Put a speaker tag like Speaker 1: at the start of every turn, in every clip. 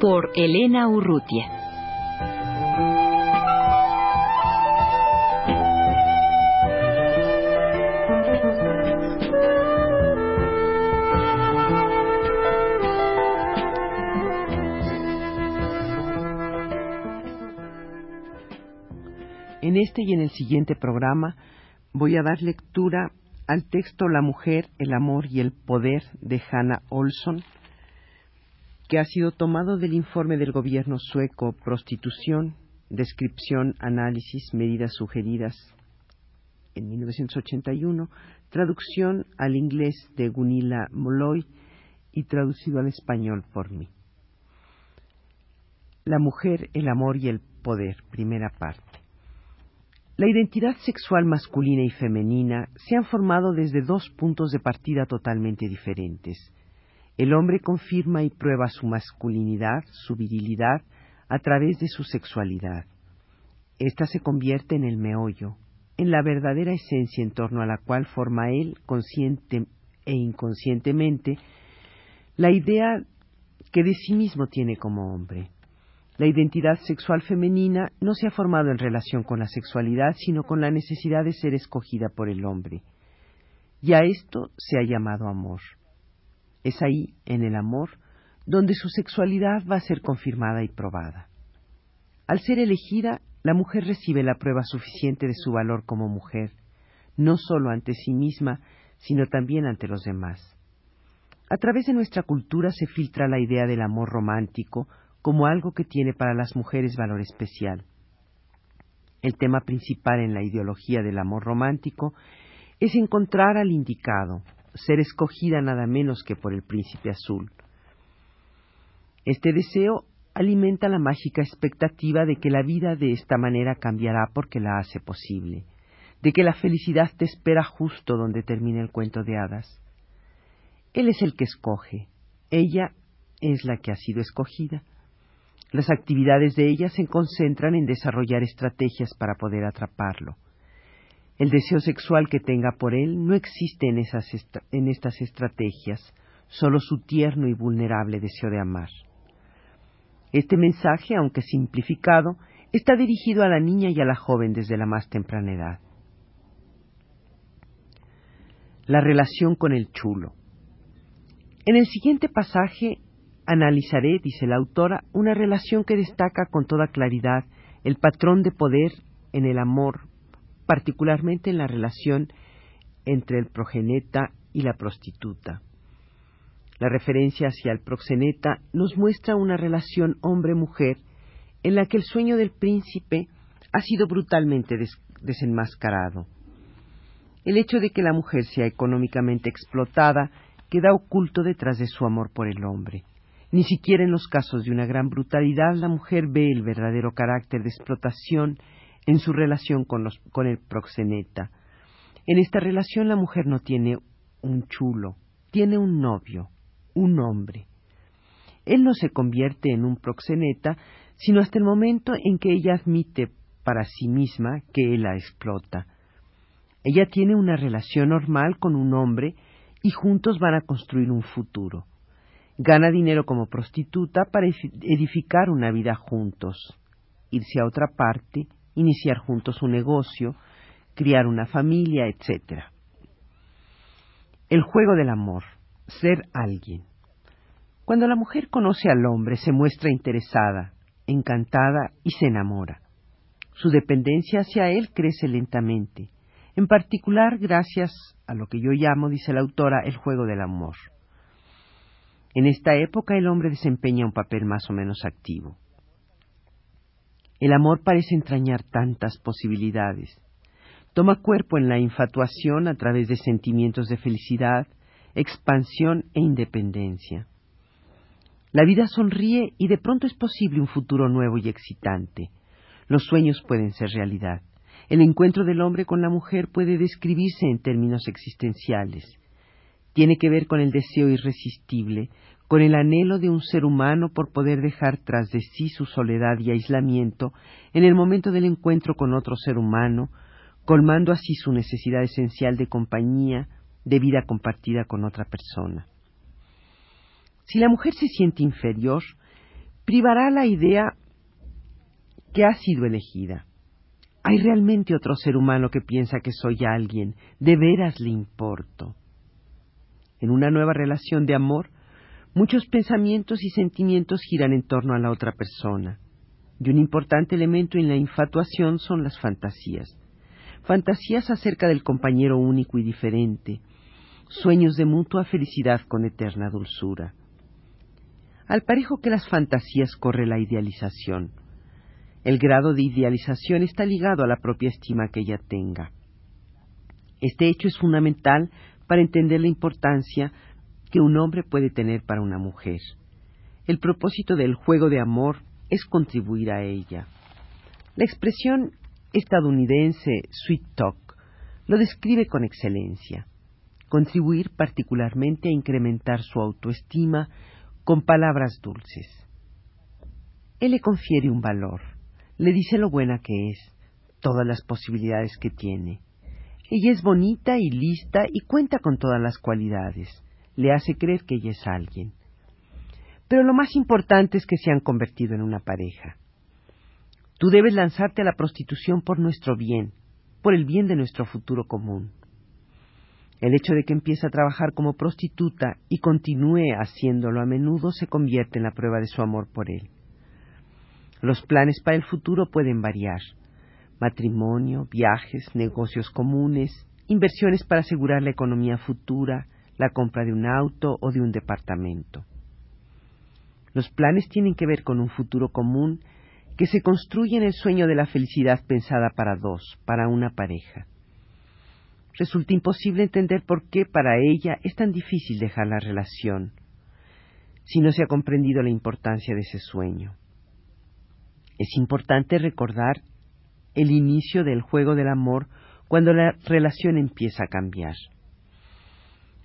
Speaker 1: Por Elena Urrutia.
Speaker 2: En este y en el siguiente programa voy a dar lectura al texto La mujer, el amor y el poder de Hannah Olson, que ha sido tomado del informe del gobierno sueco Prostitución, Descripción, Análisis, Medidas Sugeridas en 1981, traducción al inglés de Gunilla Molloy y traducido al español por mí. La mujer, el amor y el poder, primera parte. La identidad sexual masculina y femenina se han formado desde dos puntos de partida totalmente diferentes. El hombre confirma y prueba su masculinidad, su virilidad, a través de su sexualidad. Esta se convierte en el meollo, en la verdadera esencia en torno a la cual forma él, consciente e inconscientemente, la idea que de sí mismo tiene como hombre. La identidad sexual femenina no se ha formado en relación con la sexualidad, sino con la necesidad de ser escogida por el hombre. Y a esto se ha llamado amor. Es ahí, en el amor, donde su sexualidad va a ser confirmada y probada. Al ser elegida, la mujer recibe la prueba suficiente de su valor como mujer, no solo ante sí misma, sino también ante los demás. A través de nuestra cultura se filtra la idea del amor romántico como algo que tiene para las mujeres valor especial. El tema principal en la ideología del amor romántico es encontrar al indicado, ser escogida nada menos que por el príncipe azul. Este deseo alimenta la mágica expectativa de que la vida de esta manera cambiará porque la hace posible, de que la felicidad te espera justo donde termina el cuento de hadas. Él es el que escoge, ella es la que ha sido escogida. Las actividades de ella se concentran en desarrollar estrategias para poder atraparlo. El deseo sexual que tenga por él no existe en, esas en estas estrategias, solo su tierno y vulnerable deseo de amar. Este mensaje, aunque simplificado, está dirigido a la niña y a la joven desde la más temprana edad. La relación con el chulo. En el siguiente pasaje analizaré, dice la autora, una relación que destaca con toda claridad el patrón de poder en el amor, particularmente en la relación entre el progeneta y la prostituta. La referencia hacia el proxeneta nos muestra una relación hombre-mujer en la que el sueño del príncipe ha sido brutalmente desenmascarado. El hecho de que la mujer sea económicamente explotada queda oculto detrás de su amor por el hombre. Ni siquiera en los casos de una gran brutalidad la mujer ve el verdadero carácter de explotación en su relación con, el proxeneta. En esta relación la mujer no tiene un chulo, tiene un novio, un hombre. Él no se convierte en un proxeneta, sino hasta el momento en que ella admite para sí misma que él la explota. Ella tiene una relación normal con un hombre y juntos van a construir un futuro. Gana dinero como prostituta para edificar una vida juntos, irse a otra parte, iniciar juntos un negocio, criar una familia, etc. El juego del amor, ser alguien. Cuando la mujer conoce al hombre se muestra interesada, encantada y se enamora. Su dependencia hacia él crece lentamente, en particular gracias a lo que yo llamo, dice la autora, el juego del amor. En esta época el hombre desempeña un papel más o menos activo. El amor parece entrañar tantas posibilidades. Toma cuerpo en la infatuación a través de sentimientos de felicidad, expansión e independencia. La vida sonríe y de pronto es posible un futuro nuevo y excitante. Los sueños pueden ser realidad. El encuentro del hombre con la mujer puede describirse en términos existenciales. Tiene que ver con el deseo irresistible, con el anhelo de un ser humano por poder dejar tras de sí su soledad y aislamiento en el momento del encuentro con otro ser humano, colmando así su necesidad esencial de compañía, de vida compartida con otra persona. Si la mujer se siente inferior, privará la idea que ha sido elegida. ¿Hay realmente otro ser humano que piensa que soy alguien? ¿De veras le importo? En una nueva relación de amor, muchos pensamientos y sentimientos giran en torno a la otra persona. Y un importante elemento en la infatuación son las fantasías. Fantasías acerca del compañero único y diferente, sueños de mutua felicidad con eterna dulzura. Al parejo que las fantasías corre la idealización. El grado de idealización está ligado a la propia estima que ella tenga. Este hecho es fundamental para entender la importancia que un hombre puede tener para una mujer. El propósito del juego de amor es contribuir a ella. La expresión estadounidense sweet talk lo describe con excelencia. Contribuir particularmente a incrementar su autoestima con palabras dulces. Él le confiere un valor, le dice lo buena que es, todas las posibilidades que tiene. Ella es bonita y lista y cuenta con todas las cualidades. Le hace creer que ella es alguien. Pero lo más importante es que se han convertido en una pareja. Tú debes lanzarte a la prostitución por nuestro bien, por el bien de nuestro futuro común. El hecho de que empiece a trabajar como prostituta y continúe haciéndolo a menudo se convierte en la prueba de su amor por él. Los planes para el futuro pueden variar. Matrimonio, viajes, negocios comunes, inversiones para asegurar la economía futura, la compra de un auto o de un departamento. Los planes tienen que ver con un futuro común que se construye en el sueño de la felicidad pensada para dos, para una pareja. Resulta imposible entender por qué para ella es tan difícil dejar la relación, si no se ha comprendido la importancia de ese sueño. Es importante recordar el inicio del juego del amor cuando la relación empieza a cambiar.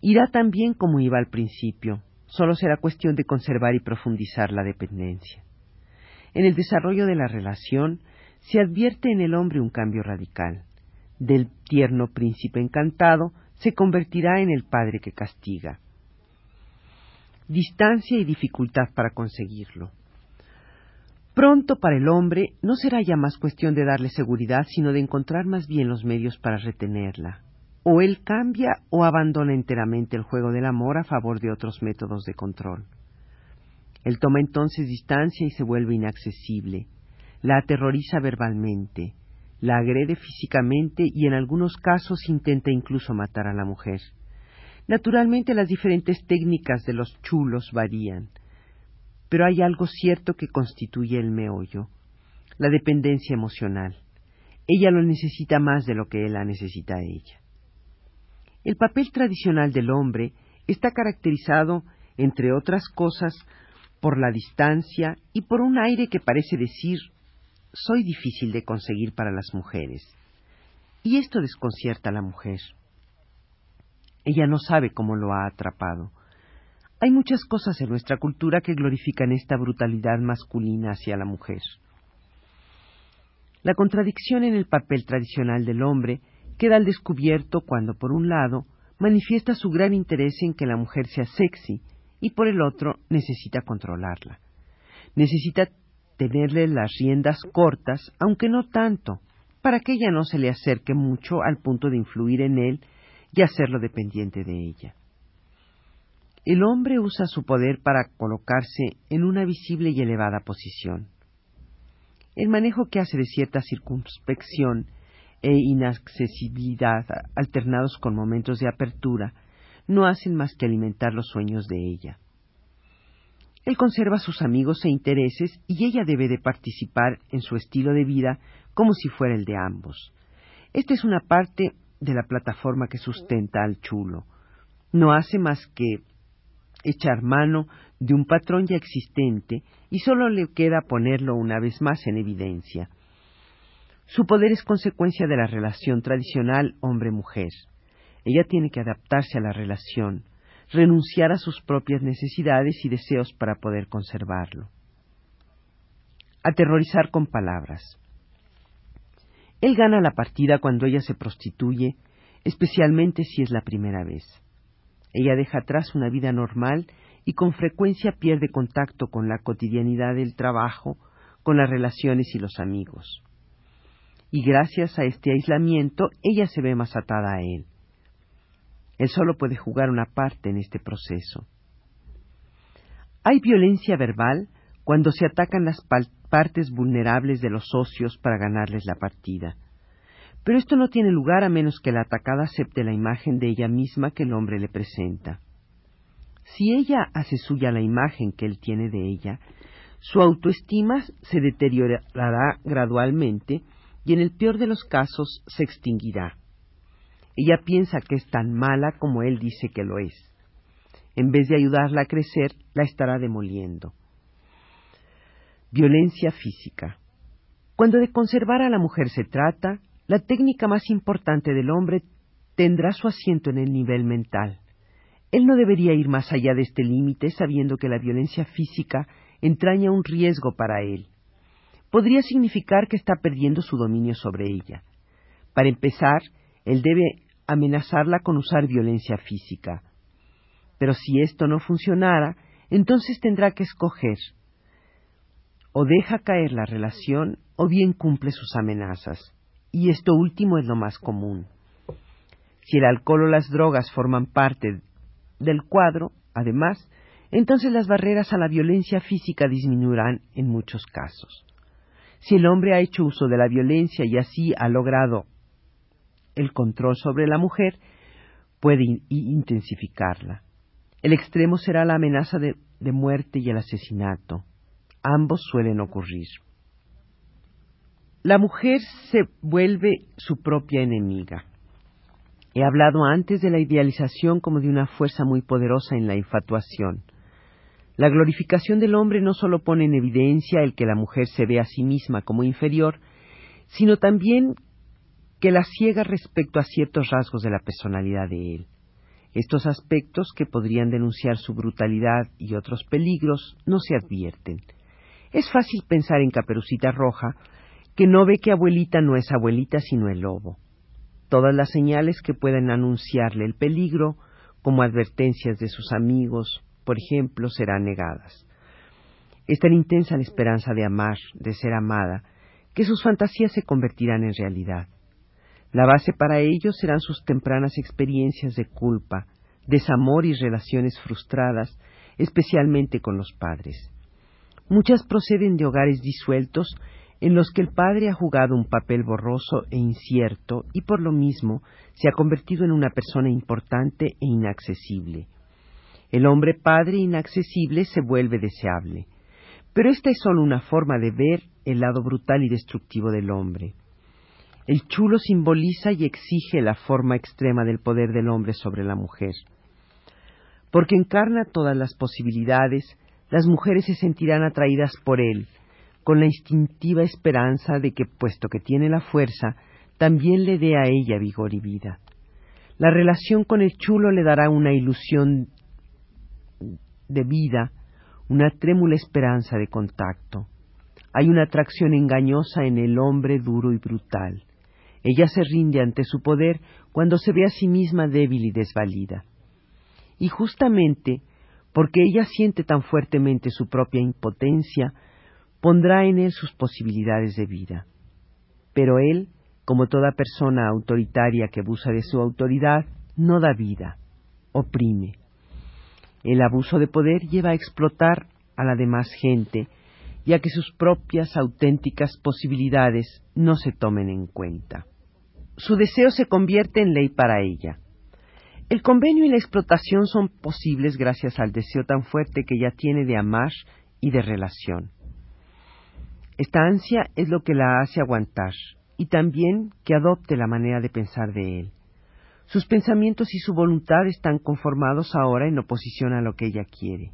Speaker 2: Irá tan bien como iba al principio, solo será cuestión de conservar y profundizar la dependencia. En el desarrollo de la relación se advierte en el hombre un cambio radical. Del tierno príncipe encantado se convertirá en el padre que castiga. Distancia y dificultad para conseguirlo. Pronto para el hombre no será ya más cuestión de darle seguridad, sino de encontrar más bien los medios para retenerla. O él cambia o abandona enteramente el juego del amor a favor de otros métodos de control. Él toma entonces distancia y se vuelve inaccesible, la aterroriza verbalmente, la agrede físicamente y en algunos casos intenta incluso matar a la mujer. Naturalmente las diferentes técnicas de los chulos varían pero hay algo cierto que constituye el meollo, la dependencia emocional. Ella lo necesita más de lo que él la necesita a ella. El papel tradicional del hombre está caracterizado, entre otras cosas, por la distancia y por un aire que parece decir soy difícil de conseguir para las mujeres. Y esto desconcierta a la mujer. Ella no sabe cómo lo ha atrapado. Hay muchas cosas en nuestra cultura que glorifican esta brutalidad masculina hacia la mujer. La contradicción en el papel tradicional del hombre queda al descubierto cuando, por un lado, manifiesta su gran interés en que la mujer sea sexy y, por el otro, necesita controlarla. Necesita tenerle las riendas cortas, aunque no tanto, para que ella no se le acerque mucho al punto de influir en él y hacerlo dependiente de ella. El hombre usa su poder para colocarse en una visible y elevada posición. El manejo que hace de cierta circunspección e inaccesibilidad, alternados con momentos de apertura, no hacen más que alimentar los sueños de ella. Él conserva sus amigos e intereses y ella debe de participar en su estilo de vida como si fuera el de ambos. Esta es una parte de la plataforma que sustenta al chulo, No hace más que echar mano de un patrón ya existente y solo le queda ponerlo una vez más en evidencia. Su poder es consecuencia de la relación tradicional hombre-mujer. Ella tiene que adaptarse a la relación, renunciar a sus propias necesidades y deseos para poder conservarlo. Aterrorizar con palabras. Él gana la partida cuando ella se prostituye, especialmente si es la primera vez. Ella deja atrás una vida normal y con frecuencia pierde contacto con la cotidianidad del trabajo, con las relaciones y los amigos. Y gracias a este aislamiento, ella se ve más atada a él. Él solo puede jugar una parte en este proceso. Hay violencia verbal cuando se atacan las partes vulnerables de los socios para ganarles la partida. Pero esto no tiene lugar a menos que la atacada acepte la imagen de ella misma que el hombre le presenta. Si ella hace suya la imagen que él tiene de ella, su autoestima se deteriorará gradualmente y en el peor de los casos se extinguirá. Ella piensa que es tan mala como él dice que lo es. En vez de ayudarla a crecer, la estará demoliendo. Violencia física. Cuando de conservar a la mujer se trata, la técnica más importante del hombre tendrá su asiento en el nivel mental. Él no debería ir más allá de este límite sabiendo que la violencia física entraña un riesgo para él. Podría significar que está perdiendo su dominio sobre ella. Para empezar, él debe amenazarla con usar violencia física. Pero si esto no funcionara, entonces tendrá que escoger o deja caer la relación o bien cumple sus amenazas. Y esto último es lo más común. Si el alcohol o las drogas forman parte del cuadro, además, entonces las barreras a la violencia física disminuirán en muchos casos. Si el hombre ha hecho uso de la violencia y así ha logrado el control sobre la mujer, puede intensificarla. El extremo será la amenaza de, muerte y el asesinato. Ambos suelen ocurrir. La mujer se vuelve su propia enemiga. He hablado antes de la idealización como de una fuerza muy poderosa en la infatuación. La glorificación del hombre no solo pone en evidencia el que la mujer se ve a sí misma como inferior, sino también que la ciega respecto a ciertos rasgos de la personalidad de él. Estos aspectos, que podrían denunciar su brutalidad y otros peligros, no se advierten. Es fácil pensar en Caperucita Roja, que no ve que abuelita no es abuelita sino el lobo. Todas las señales que pueden anunciarle el peligro, como advertencias de sus amigos, por ejemplo, serán negadas. Es tan intensa la esperanza de amar, de ser amada, que sus fantasías se convertirán en realidad. La base para ello serán sus tempranas experiencias de culpa, desamor y relaciones frustradas, especialmente con los padres. Muchas proceden de hogares disueltos en los que el padre ha jugado un papel borroso e incierto y por lo mismo se ha convertido en una persona importante e inaccesible. El hombre padre inaccesible se vuelve deseable. Pero esta es sólo una forma de ver el lado brutal y destructivo del hombre. El chulo simboliza y exige la forma extrema del poder del hombre sobre la mujer. Porque encarna todas las posibilidades, las mujeres se sentirán atraídas por él, con la instintiva esperanza de que, puesto que tiene la fuerza, también le dé a ella vigor y vida. La relación con el chulo le dará una ilusión de vida, una trémula esperanza de contacto. Hay una atracción engañosa en el hombre duro y brutal. Ella se rinde ante su poder cuando se ve a sí misma débil y desvalida. Y justamente porque ella siente tan fuertemente su propia impotencia, pondrá en él sus posibilidades de vida. Pero él, como toda persona autoritaria que abusa de su autoridad, no da vida, oprime. El abuso de poder lleva a explotar a la demás gente y a que sus propias auténticas posibilidades no se tomen en cuenta. Su deseo se convierte en ley para ella. El convenio y la explotación son posibles gracias al deseo tan fuerte que ella tiene de amar y de relación. Esta ansia es lo que la hace aguantar y también que adopte la manera de pensar de él. Sus pensamientos y su voluntad están conformados ahora en oposición a lo que ella quiere.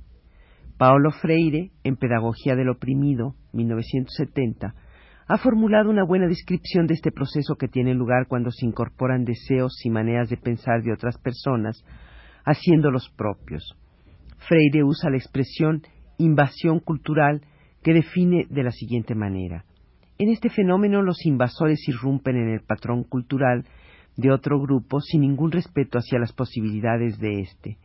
Speaker 2: Paolo Freire, en Pedagogía del Oprimido, 1970, ha formulado una buena descripción de este proceso que tiene lugar cuando se incorporan deseos y maneras de pensar de otras personas, haciéndolos propios. Freire usa la expresión invasión cultural que define de la siguiente manera. En este fenómeno los invasores irrumpen en el patrón cultural de otro grupo sin ningún respeto hacia las posibilidades de éste.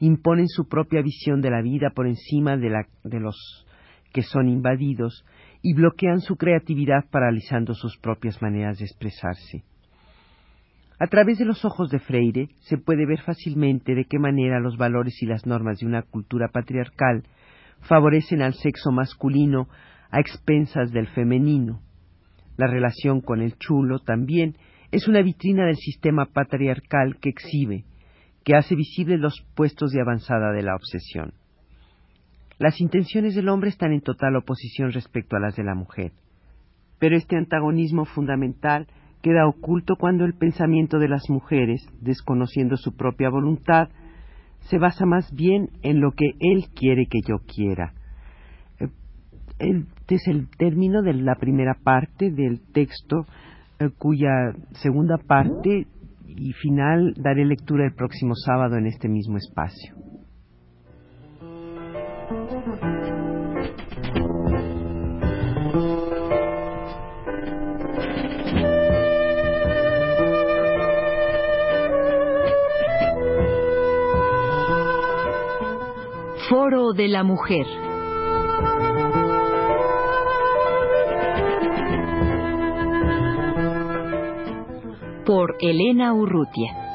Speaker 2: Imponen su propia visión de la vida por encima de, la, de los que son invadidos y bloquean su creatividad paralizando sus propias maneras de expresarse. A través de los ojos de Freire se puede ver fácilmente de qué manera los valores y las normas de una cultura patriarcal favorecen al sexo masculino a expensas del femenino. La relación con el chulo también es una vitrina del sistema patriarcal que exhibe, que hace visibles los puestos de avanzada de la obsesión. Las intenciones del hombre están en total oposición respecto a las de la mujer. Pero este antagonismo fundamental queda oculto cuando el pensamiento de las mujeres, desconociendo su propia voluntad, se basa más bien en lo que él quiere que yo quiera. Este es el término de la primera parte del texto, eh, cuya segunda parte y final daré lectura el próximo sábado en este mismo espacio.
Speaker 1: Foro de la Mujer. Por Elena Urrutia.